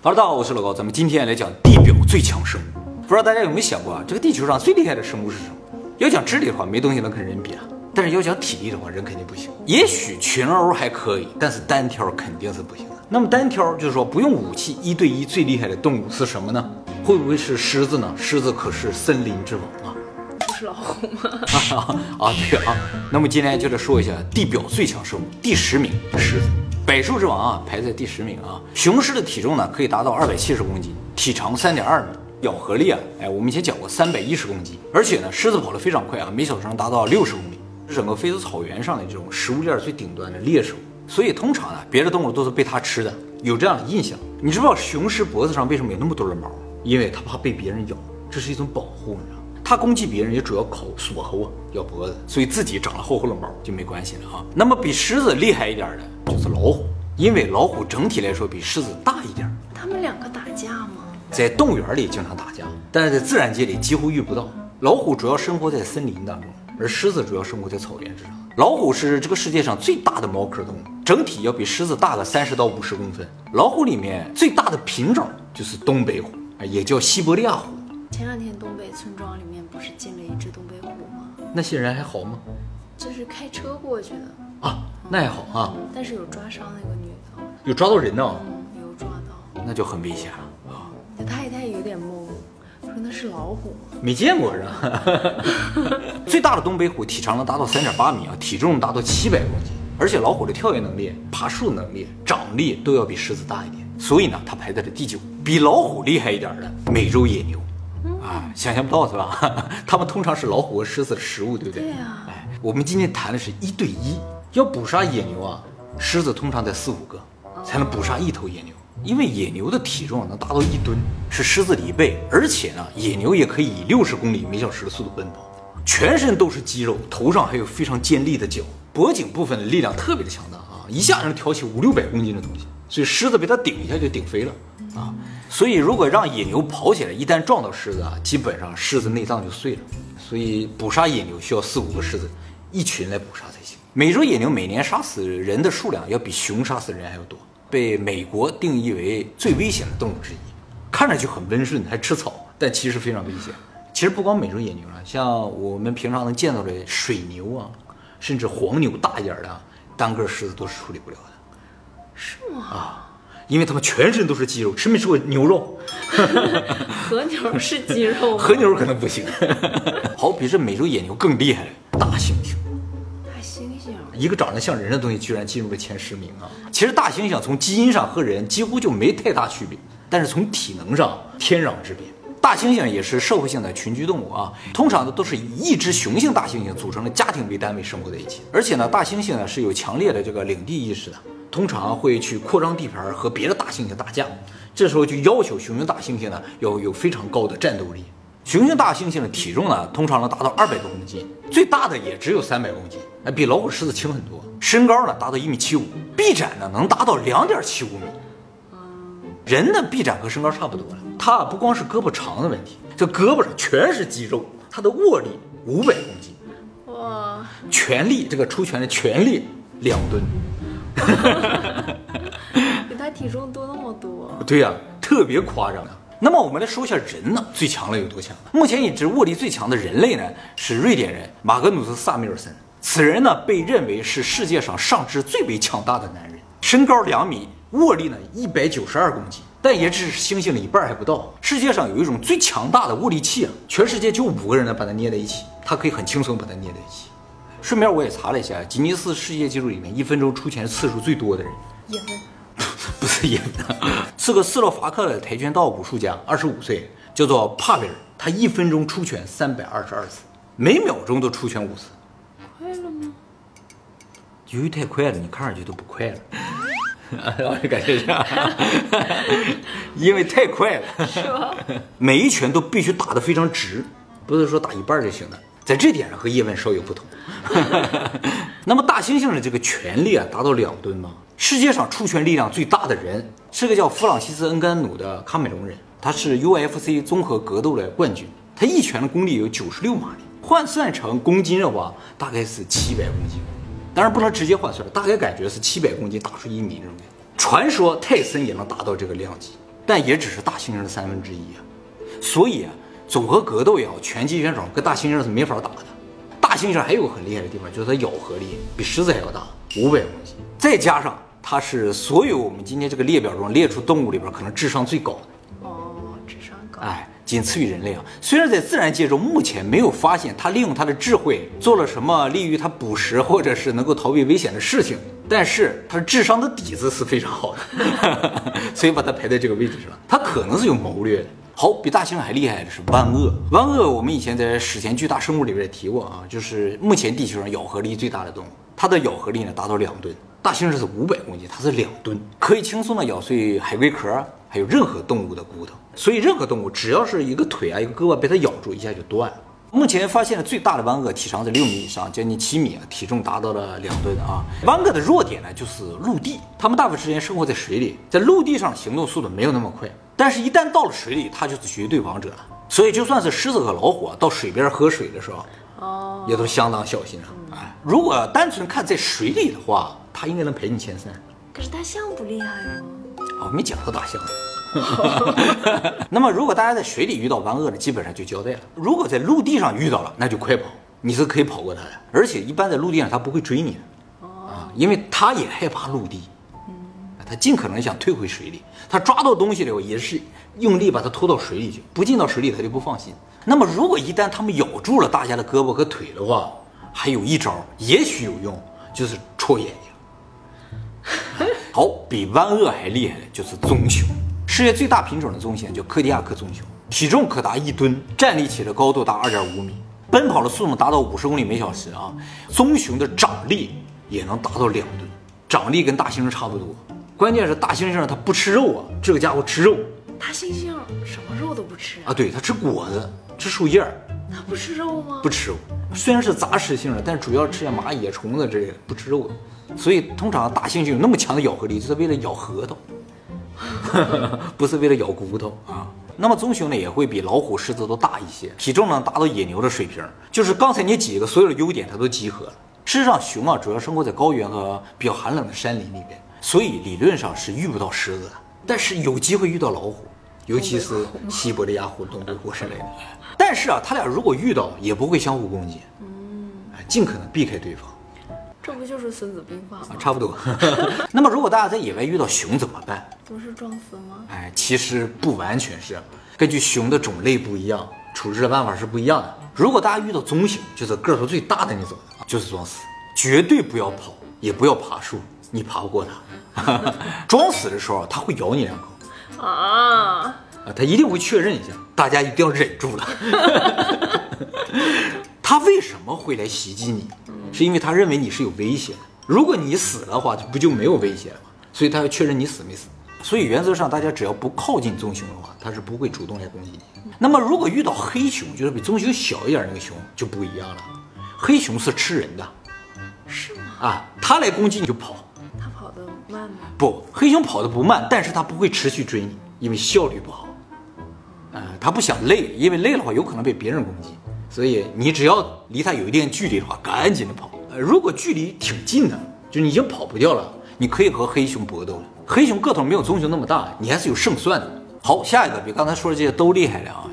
哈喽，大家好，我是老高，咱们今天来讲地表最强生物。不知道大家有没有想过啊，这个地球上最厉害的生物是什么？要讲智力的话，没东西能跟人比啊。但是要讲体力的话，人肯定不行。也许群殴还可以，但是单挑肯定是不行的。那么单挑就是说不用武器，一对一最厉害的动物是什么呢？会不会是狮子呢？狮子可是森林之王啊！不是老虎吗？啊，对啊。那么今天就来说一下地表最强生物，第十名狮子，百兽之王啊，排在第十名啊。雄狮的体重呢可以达到二百七十公斤，体长三点二米，咬合力啊，哎，我们以前讲过三百一十公斤，而且呢，狮子跑得非常快啊，每小时能达到六十公里。是整个非洲草原上的这种食物链最顶端的猎手，所以通常呢，别的动物都是被它吃的，有这样的印象。你知不知道雄狮脖子上为什么有那么多的毛？因为它怕被别人咬，这是一种保护，你知道？它攻击别人也主要靠锁喉啊，咬脖子，所以自己长了厚厚的毛就没关系了啊。那么比狮子厉害一点的就是老虎，因为老虎整体来说比狮子大一点。他们两个打架吗？在动物园里经常打架，但是在自然界里几乎遇不到。老虎主要生活在森林当中。而狮子主要生活在草原之上。老虎是这个世界上最大的猫科动物，整体要比狮子大个三十到五十公分。老虎里面最大的品种就是东北虎，啊，也叫西伯利亚虎。前两天东北村庄里面不是进了一只东北虎吗？那些人还好吗？就是开车过去的啊，那还好啊。但是有抓伤那个女的，有抓到人呢。没，有抓到，那就很危险了啊。那太太有点懵。说那是老虎吗？没见过是吧？最大的东北虎体长能达到三点八米啊，体重达到七百公斤，而且老虎的跳跃能力、爬树能力、掌力都要比狮子大一点，所以呢，它排在了第九。比老虎厉害一点的美洲野牛，啊，想象不到是吧？他们通常是老虎和狮子的食物，对不对？对呀。哎，我们今天谈的是一对一，要捕杀野牛啊，狮子通常得四五个才能捕杀一头野牛。因为野牛的体重能达到一吨，是狮子的一倍，而且呢，野牛也可以以六十公里每小时的速度奔跑，全身都是肌肉，头上还有非常尖利的角，脖颈部分的力量特别的强大啊，一下能挑起五六百公斤的东西，所以狮子被它顶一下就顶飞了啊。所以如果让野牛跑起来，一旦撞到狮子啊，基本上狮子内脏就碎了。所以捕杀野牛需要四五个狮子一群来捕杀才。美洲野牛每年杀死人的数量要比熊杀死人还要多。被美国定义为最危险的动物之一，看着就很温顺，还吃草，但其实非常危险。其实不光美洲野牛啊，像我们平常能见到的水牛啊，甚至黄牛大一点的，单个狮子都是处理不了的。是吗？啊，因为它们全身都是肌肉，吃没吃过牛肉？和牛是肌肉，和牛可能不行。好，比这美洲野牛更厉害，大猩猩。一个长得像人的东西居然进入了前十名啊！其实大猩猩从基因上和人几乎就没太大区别，但是从体能上天壤之别。大猩猩也是社会性的群居动物啊，通常呢都是以一只雄性大猩猩组成的家庭为单位生活在一起，而且呢大猩猩呢是有强烈的这个领地意识的，通常会去扩张地盘和别的大猩猩打架，这时候就要求雄性大猩猩呢要有非常高的战斗力。雄性大猩猩的体重呢，通常能达到二百多公斤，最大的也只有三百公斤，哎，比老虎、狮子轻很多。身高呢，达到一米七五，臂展呢能达到两点七五米。人的臂展和身高差不多了。它不光是胳膊长的问题，这胳膊上全是肌肉，它的握力五百公斤，哇，全力这个出拳的全力两吨，比他体重多那么多。对呀，特别夸张。那么我们来说一下人呢，最强了有多强？目前已知握力最强的人类呢，是瑞典人马格努斯·萨米尔森。此人呢，被认为是世界上上肢最为强大的男人，身高两米，握力呢一百九十二公斤，但也只是猩猩的一半还不到。世界上有一种最强大的握力器啊，全世界就五个人能把它捏在一起，他可以很轻松把它捏在一起。顺便我也查了一下，吉尼斯世界纪录里面一分钟出拳次数最多的人，也分。不是演的，是个斯洛伐克的跆拳道武术家，二十五岁，叫做帕维尔。他一分钟出拳三百二十二次，每秒钟都出拳五次。快了吗？由于太快了，你看上去都不快了。我也感觉这样，因为太快了。是吧？每一拳都必须打得非常直，不是说打一半就行了。在这点上和叶问稍有不同。那么大猩猩的这个拳力啊，达到两吨吗？世界上出拳力量最大的人是个叫弗朗西斯·恩甘努的喀麦隆人，他是 UFC 综合格斗的冠军。他一拳的功力有九十六马力，换算成公斤的话，大概是七百公斤。当然不能直接换算，大概感觉是七百公斤打出一米那种。传说泰森也能达到这个量级。但也只是大猩猩的三分之一啊。所以啊，组合格斗也好，拳击选手跟大猩猩是没法打的。大猩猩还有个很厉害的地方，就是它咬合力比狮子还要大，五百公斤，再加上它是所有我们今天这个列表中列出动物里边可能智商最高的。哦，智商高。哎。仅次于人类啊！虽然在自然界中目前没有发现它利用它的智慧做了什么利于它捕食或者是能够逃避危险的事情，但是它智商的底子是非常好的，所以把它排在这个位置上。它可能是有谋略的。好，比大猩猩还厉害的是万鳄。万鳄我们以前在史前巨大生物里边也提过啊，就是目前地球上咬合力最大的动物，它的咬合力呢达到两吨。大猩猩是五百公斤，它是两吨，可以轻松的咬碎海龟壳，还有任何动物的骨头。所以，任何动物只要是一个腿啊，一个胳膊被它咬住，一下就断了。目前发现的最大的湾鳄体长在六米以上，将近七米啊，体重达到了两吨啊。湾鳄的弱点呢，就是陆地，它们大部分时间生活在水里，在陆地上行动速度没有那么快，但是一旦到了水里，它就是绝对王者了。所以，就算是狮子和老虎到水边喝水的时候，哦，也都相当小心啊。哎，如果单纯看在水里的话，它应该能排进前三。可是大象不厉害吗？哦，没讲到大象。那么，如果大家在水里遇到湾鳄的，基本上就交代了。如果在陆地上遇到了，那就快跑，你是可以跑过它的。而且，一般在陆地上它不会追你的，啊，因为它也害怕陆地，嗯，它尽可能想退回水里。它抓到东西了，也是用力把它拖到水里去，不进到水里它就不放心。那么，如果一旦它们咬住了大家的胳膊和腿的话，还有一招，也许有用，就是戳眼睛。好，比湾鳄还厉害的就是棕熊。世界最大品种的棕熊叫科迪亚克棕熊，体重可达一吨，站立起的高度达二点五米，奔跑的速度达到五十公里每小时啊！棕熊的掌力也能达到两吨，掌力跟大猩猩差不多。关键是大猩猩它不吃肉啊，这个家伙吃肉。大猩猩什么肉都不吃啊？对，它吃果子，吃树叶。它不吃肉吗？不吃肉，虽然是杂食性的，但主要吃些蚂蚁、虫子之类的，不吃肉。所以通常大猩猩有那么强的咬合力，就是为了咬核桃。不是为了咬骨头啊。那么棕熊呢也会比老虎、狮子都大一些，体重呢达到野牛的水平。就是刚才你几个所有的优点它都集合了。事实上，熊啊主要生活在高原和比较寒冷的山林里边，所以理论上是遇不到狮子的。但是有机会遇到老虎，尤其是西伯利亚虎、东北虎之类的。但是啊，他俩如果遇到也不会相互攻击，嗯，尽可能避开对方。这不就是《孙子兵法》吗？差不多。那么，如果大家在野外遇到熊怎么办？不是装死吗？哎，其实不完全是，根据熊的种类不一样，处置的办法是不一样的。如果大家遇到棕熊，就是个头最大的那种，就是装死，绝对不要跑，也不要爬树，你爬不过它。装死的时候，它会咬你两口。啊啊！它一定会确认一下，大家一定要忍住了。它为什么会来袭击你？是因为他认为你是有危险，如果你死的话，不就没有危险了吗？所以他要确认你死没死。所以原则上，大家只要不靠近棕熊的话，它是不会主动来攻击你。那么如果遇到黑熊，就是比棕熊小一点那个熊就不一样了。黑熊是吃人的，是吗？啊，它来攻击你就跑。它跑得慢吗？不，黑熊跑得不慢，但是它不会持续追你，因为效率不好。啊，它不想累，因为累的话有可能被别人攻击。所以你只要离它有一定距离的话，赶紧的跑。呃，如果距离挺近的，就你已经跑不掉了，你可以和黑熊搏斗。黑熊个头没有棕熊那么大，你还是有胜算的。好，下一个比刚才说的这些都厉害了啊，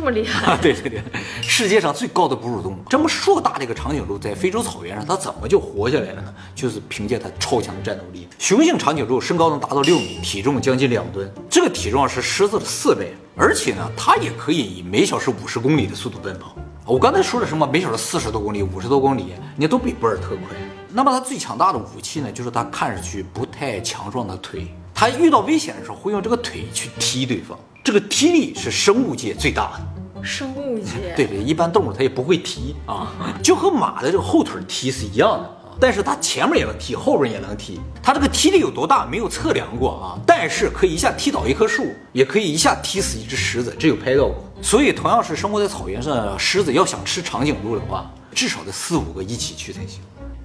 这么厉害？对对对，世界上最高的哺乳动物，这么硕大的一个长颈鹿，在非洲草原上，它怎么就活下来了呢？就是凭借它超强的战斗力。雄性长颈鹿身高能达到六米，体重将近两吨，这个体重是狮子的四倍。而且呢，它也可以以每小时五十公里的速度奔跑。我刚才说了什么？每小时四十多公里、五十多公里，你都比博尔特快。那么它最强大的武器呢，就是它看上去不太强壮的腿。它遇到危险的时候，会用这个腿去踢对方。这个踢力是生物界最大的。生物界？对对，一般动物它也不会踢啊，就和马的这个后腿踢是一样的。但是它前面也能踢，后边也能踢。它这个踢力有多大没有测量过啊，但是可以一下踢倒一棵树，也可以一下踢死一只狮子，这有拍到过。所以同样是生活在草原上的狮子，要想吃长颈鹿的话，至少得四五个一起去才行。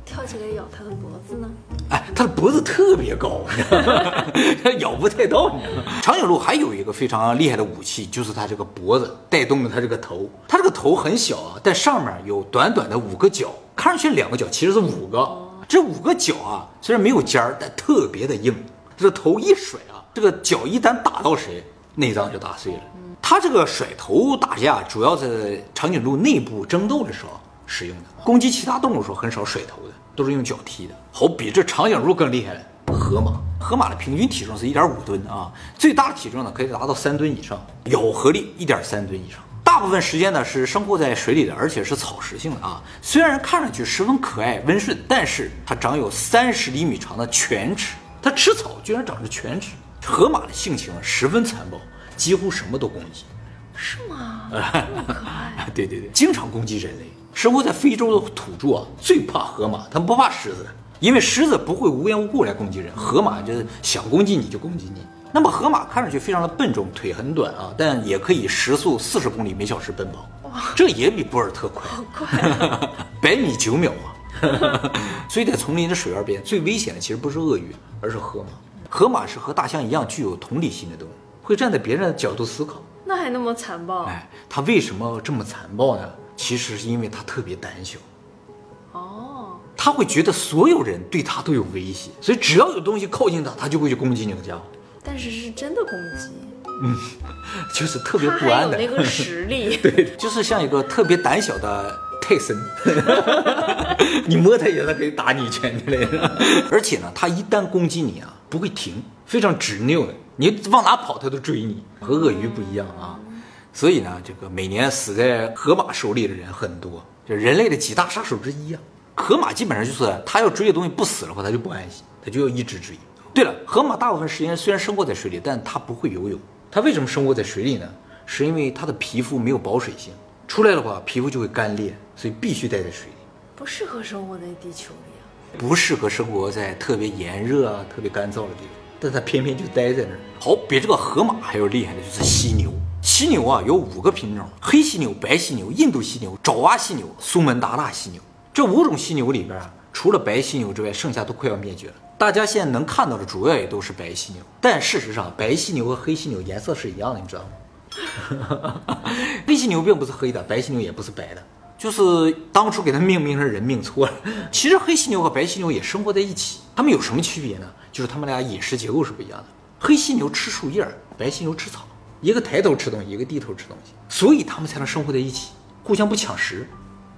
跳起来咬它的脖子呢？哎，它的脖子特别高，咬不太到。你？长颈鹿还有一个非常厉害的武器，就是它这个脖子带动了它这个头。它这个头很小啊，但上面有短短的五个角，看上去两个角，其实是五个。这五个角啊，虽然没有尖儿，但特别的硬。这头一甩啊，这个脚一旦打到谁，内脏就打碎了。它这个甩头打架主要在长颈鹿内部争斗的时候使用的，攻击其他动物时候很少甩头的，都是用脚踢的。好比这长颈鹿更厉害了，河马，河马的平均体重是一点五吨啊，最大体重呢可以达到三吨以上，咬合力一点三吨以上。大部分时间呢是生活在水里的，而且是草食性的啊。虽然看上去十分可爱温顺，但是它长有三十厘米长的犬齿，它吃草居然长着犬齿。河马的性情十分残暴。几乎什么都攻击，是吗？这么可爱。对对对，经常攻击人类。生活在非洲的土著啊，最怕河马，他们不怕狮子，因为狮子不会无缘无故来攻击人，河马就是想攻击你就攻击你。那么河马看上去非常的笨重，腿很短啊，但也可以时速四十公里每小时奔跑，这也比博尔特快，好快，百米九秒啊。所以在丛林的水岸边，最危险的其实不是鳄鱼，而是河马。河马是和大象一样具有同理心的动物。会站在别人的角度思考，那还那么残暴？哎，它为什么这么残暴呢？其实是因为他特别胆小。哦，他会觉得所有人对他都有威胁，所以只要有东西靠近他，他就会去攻击那个家伙。但是是真的攻击，嗯，就是特别不安的那个实力，对，就是像一个特别胆小的泰森，你摸他一下，他可以打你一拳之类的。而且呢，他一旦攻击你啊，不会停，非常执拗的。你往哪跑，它都追你，和鳄鱼不一样啊。所以呢，这个每年死在河马手里的人很多，就人类的几大杀手之一啊。河马基本上就是它要追的东西不死的话，它就不安心，它就要一直追。对了，河马大部分时间虽然生活在水里，但它不会游泳。它为什么生活在水里呢？是因为它的皮肤没有保水性，出来的话皮肤就会干裂，所以必须待在水里。不适合生活在地球里啊。不适合生活在特别炎热啊、特别干燥的地方。但它偏偏就待在那儿。好，比这个河马还要厉害的就是犀牛。犀牛啊，有五个品种：黑犀牛、白犀牛、印度犀牛、爪哇犀牛、苏门答腊犀牛。这五种犀牛里边啊，除了白犀牛之外，剩下都快要灭绝了。大家现在能看到的主要也都是白犀牛。但事实上，白犀牛和黑犀牛颜色是一样的，你知道吗？黑犀牛并不是黑的，白犀牛也不是白的，就是当初给它命名成人命错了。其实黑犀牛和白犀牛也生活在一起，它们有什么区别呢？就是它们俩饮食结构是不一样的，黑犀牛吃树叶，白犀牛吃草，一个抬头吃东西，一个低头吃东西，所以它们才能生活在一起，互相不抢食。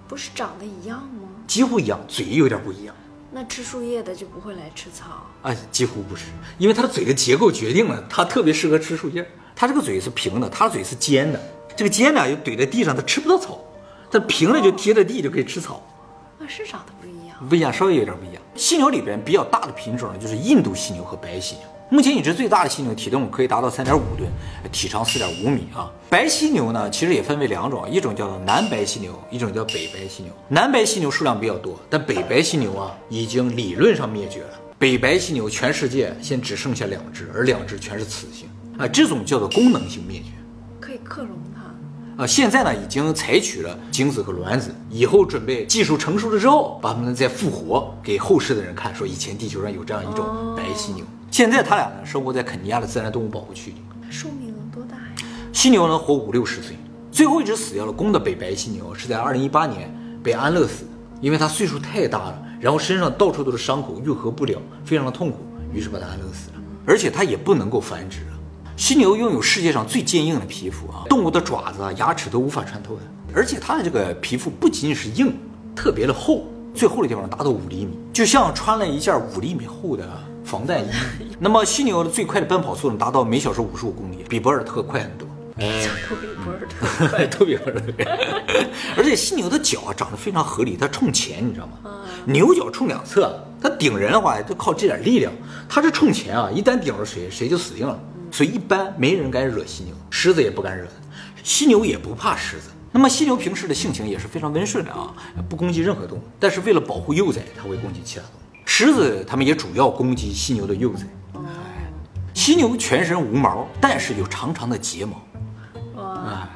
不是长得一样吗？几乎一样，嘴有点不一样。那吃树叶的就不会来吃草啊？几乎不是，因为它的嘴的结构决定了它特别适合吃树叶。它这个嘴是平的，它的嘴是尖的，这个尖呢又怼在地上，它吃不到草，它平了就贴着地就可以吃草。那是长得不一样，不一样，稍微有点不一样。犀牛里边比较大的品种呢，就是印度犀牛和白犀牛。目前已知最大的犀牛体重可以达到三点五吨，体长四点五米啊。白犀牛呢，其实也分为两种，一种叫做南白犀牛，一种叫北白犀牛。南白犀牛数量比较多，但北白犀牛啊，已经理论上灭绝了。北白犀牛全世界现只剩下两只，而两只全是雌性啊，这种叫做功能性灭绝，可以克隆它。啊，现在呢已经采取了精子和卵子，以后准备技术成熟了之后，把它们再复活给后世的人看，说以前地球上有这样一种白犀牛。现在它俩呢生活在肯尼亚的自然动物保护区里。寿命能多大呀？犀牛能活五六十岁。最后一只死掉了公的北白犀牛是在二零一八年被安乐死的，因为它岁数太大了，然后身上到处都是伤口，愈合不了，非常的痛苦，于是把它安乐死了。而且它也不能够繁殖。犀牛拥有世界上最坚硬的皮肤啊，动物的爪子、啊、牙齿都无法穿透的。而且它的这个皮肤不仅仅是硬，特别的厚，最厚的地方达到五厘米，就像穿了一件五厘米厚的防弹衣。那么犀牛的最快的奔跑速度达到每小时五十五公里，比博尔特快很多。都比博尔特快，都 比博尔特快。而且犀牛的脚啊长得非常合理，它冲前，你知道吗？牛角冲两侧，它顶人的话就靠这点力量，它是冲前啊，一旦顶着谁，谁就死定了。所以一般没人敢惹犀牛，狮子也不敢惹，犀牛也不怕狮子。那么犀牛平时的性情也是非常温顺的啊，不攻击任何动物，但是为了保护幼崽，它会攻击其他动物。狮子它们也主要攻击犀牛的幼崽。犀牛全身无毛，但是有长长的睫毛，啊，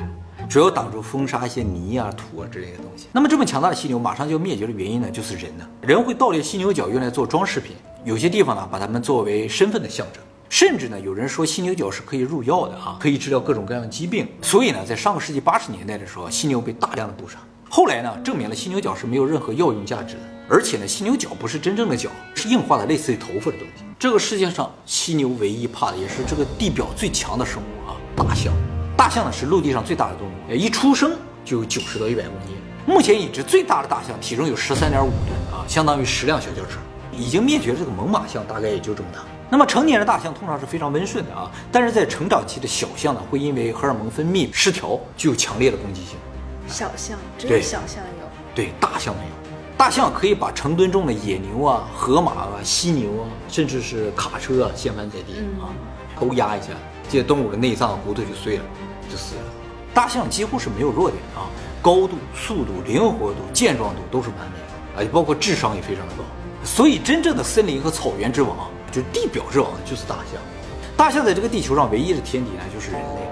主要挡住风沙、一些泥啊、土啊之类的东西。那么这么强大的犀牛马上就要灭绝的原因呢，就是人呢，人会盗猎犀牛角用来做装饰品，有些地方呢把它们作为身份的象征。甚至呢，有人说犀牛角是可以入药的啊，可以治疗各种各样的疾病。所以呢，在上个世纪八十年代的时候，犀牛被大量的捕杀。后来呢，证明了犀牛角是没有任何药用价值的，而且呢，犀牛角不是真正的角，是硬化的类似于头发的东西。这个世界上犀牛唯一怕的也是这个地表最强的生物啊，大象。大象呢是陆地上最大的动物，一出生就有九十到一百公斤。目前已知最大的大象体重有十三点五吨啊，相当于十辆小轿车。已经灭绝这个猛犸象大概也就这么大。那么成年的大象通常是非常温顺的啊，但是在成长期的小象呢，会因为荷尔蒙分泌失调，具有强烈的攻击性。小象只有小象有，对大象没有。大象可以把成吨重的野牛啊、河马啊、犀牛啊，甚至是卡车啊掀翻在地啊，头压一下，这些动物的内脏骨头就碎了，就死了。大象几乎是没有弱点啊，高度、速度、灵活度、健壮度都是完美的啊，也包括智商也非常的高。所以真正的森林和草原之王，就是地表之王，就是大象。大象在这个地球上唯一的天敌呢，就是人类。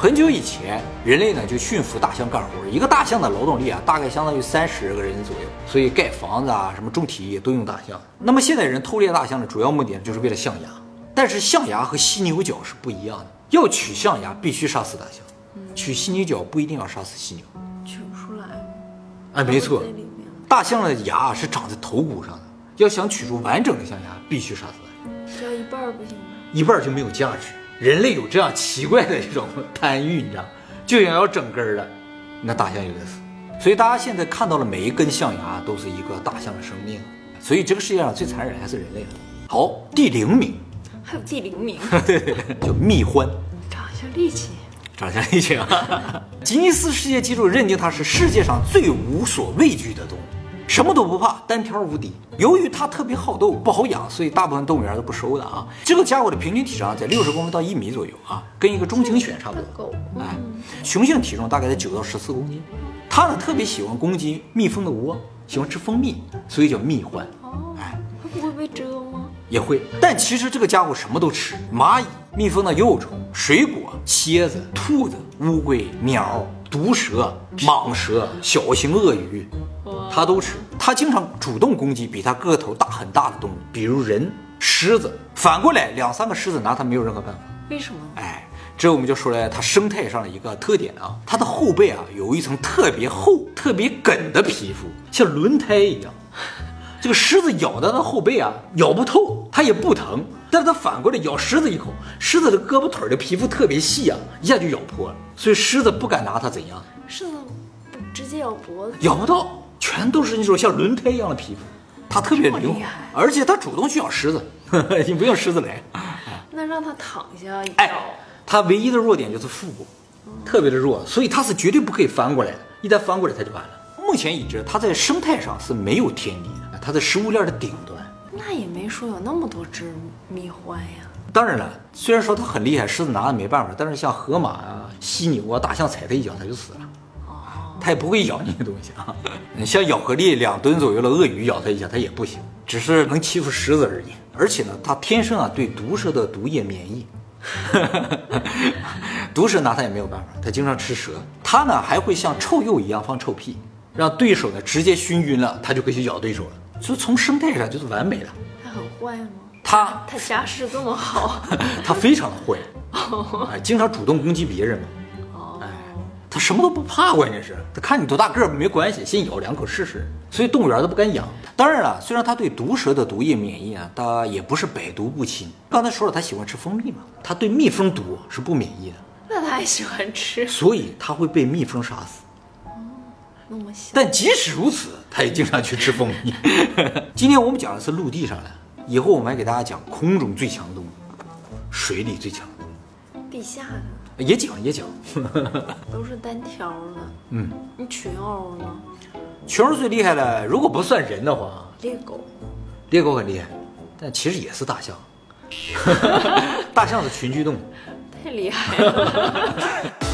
很久以前，人类呢就驯服大象干活。一个大象的劳动力啊，大概相当于三十个人左右。所以盖房子啊，什么种体力都用大象。那么现在人偷猎大象的主要目的就是为了象牙。但是象牙和犀牛角是不一样的。要取象牙，必须杀死大象；取犀牛角不一定要杀死犀牛。取不出来。哎，没错。大象的牙是长在头骨上的，要想取出完整的象牙，必须杀死大象。只要一半不行吗？一半就没有价值。人类有这样奇怪的这种贪欲，你知道，就想要整根儿的，那大象就得死。所以大家现在看到了每一根象牙都是一个大象的生命。所以这个世界上最残忍还是人类了。好，第零名，还有第零名，叫蜜獾，长相力气，长相力气啊！吉尼斯世界纪录认定它是世界上最无所畏惧的动物。什么都不怕，单挑无敌。由于它特别好斗，不好养，所以大部分动物园都不收的啊。这个家伙的平均体长在六十公分到一米左右啊，跟一个中型犬差不多。哎，雄性体重大概在九到十四公斤。它呢特别喜欢攻击蜜蜂的窝，喜欢吃蜂蜜，所以叫蜜獾。哦，哎，它不会被蛰吗？也会，但其实这个家伙什么都吃：蚂蚁、蜜蜂的幼虫、水果、蝎子、兔子、乌龟、鸟、毒蛇、蟒蛇、小型鳄鱼。它都吃，它经常主动攻击比它个头大很大的动物，比如人、狮子。反过来，两三个狮子拿它没有任何办法。为什么？哎，这我们就说了它生态上的一个特点啊，它的后背啊有一层特别厚、特别梗的皮肤，像轮胎一样。这个狮子咬它的后背啊，咬不透，它也不疼。但是它反过来咬狮子一口，狮子的胳膊腿的皮肤特别细啊，一下就咬破了，所以狮子不敢拿它怎样。狮子直接咬脖子，咬不到。全都是那种像轮胎一样的皮肤，它特别灵活，而且它主动去咬狮子，你不用狮子来。那让它躺下咬。它唯一的弱点就是腹部，特别的弱，所以它是绝对不可以翻过来的。一旦翻过来，它就完了。目前已知，它在生态上是没有天敌的，它的食物链的顶端。那也没说有那么多只蜜獾呀。当然了，虽然说它很厉害，狮子拿它没办法，但是像河马啊、犀牛啊、大象踩它一脚，它就死了。它也不会咬你的东西啊，你 像咬合力两吨左右的鳄鱼咬它一下，它也不行，只是能欺负狮子而已。而且呢，它天生啊对毒蛇的毒液免疫，毒蛇拿它也没有办法，它经常吃蛇。它呢还会像臭鼬一样放臭屁，让对手呢直接熏晕了，它就可以去咬对手了。所以从生态上就是完美的。它很坏吗？它它家世这么好，它非常的坏，哎，经常主动攻击别人嘛。它什么都不怕，关键是它看你多大个儿没关系，先咬两口试试。所以动物园都不敢养。当然了，虽然它对毒蛇的毒液免疫啊，它也不是百毒不侵。刚才说了，它喜欢吃蜂蜜嘛，它对蜜蜂毒是不免疫的。那它还喜欢吃，所以它会被蜜蜂杀死。哦，那么小。但即使如此，他也经常去吃蜂蜜。今天我们讲的是陆地上的，以后我们还给大家讲空中最强动物，水里最强动物，地下的。也讲也讲，都是单挑的。嗯，你群殴呢？群殴最厉害的，如果不算人的话，猎狗。猎狗很厉害，但其实也是大象。大象是群居动物。太厉害了。